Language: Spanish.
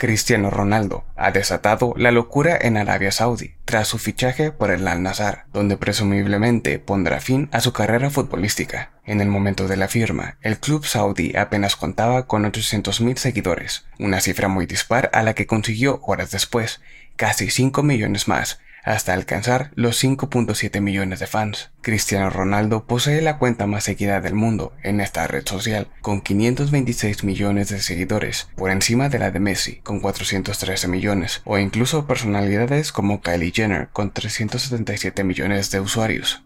Cristiano Ronaldo ha desatado la locura en Arabia Saudí tras su fichaje por el Al Nazar, donde presumiblemente pondrá fin a su carrera futbolística. En el momento de la firma, el club saudí apenas contaba con 800.000 seguidores, una cifra muy dispar a la que consiguió horas después, casi 5 millones más, hasta alcanzar los 5.7 millones de fans. Cristiano Ronaldo posee la cuenta más seguida del mundo en esta red social, con 526 millones de seguidores, por encima de la de Messi, con 413 millones, o incluso personalidades como Kylie Jenner, con 377 millones de usuarios.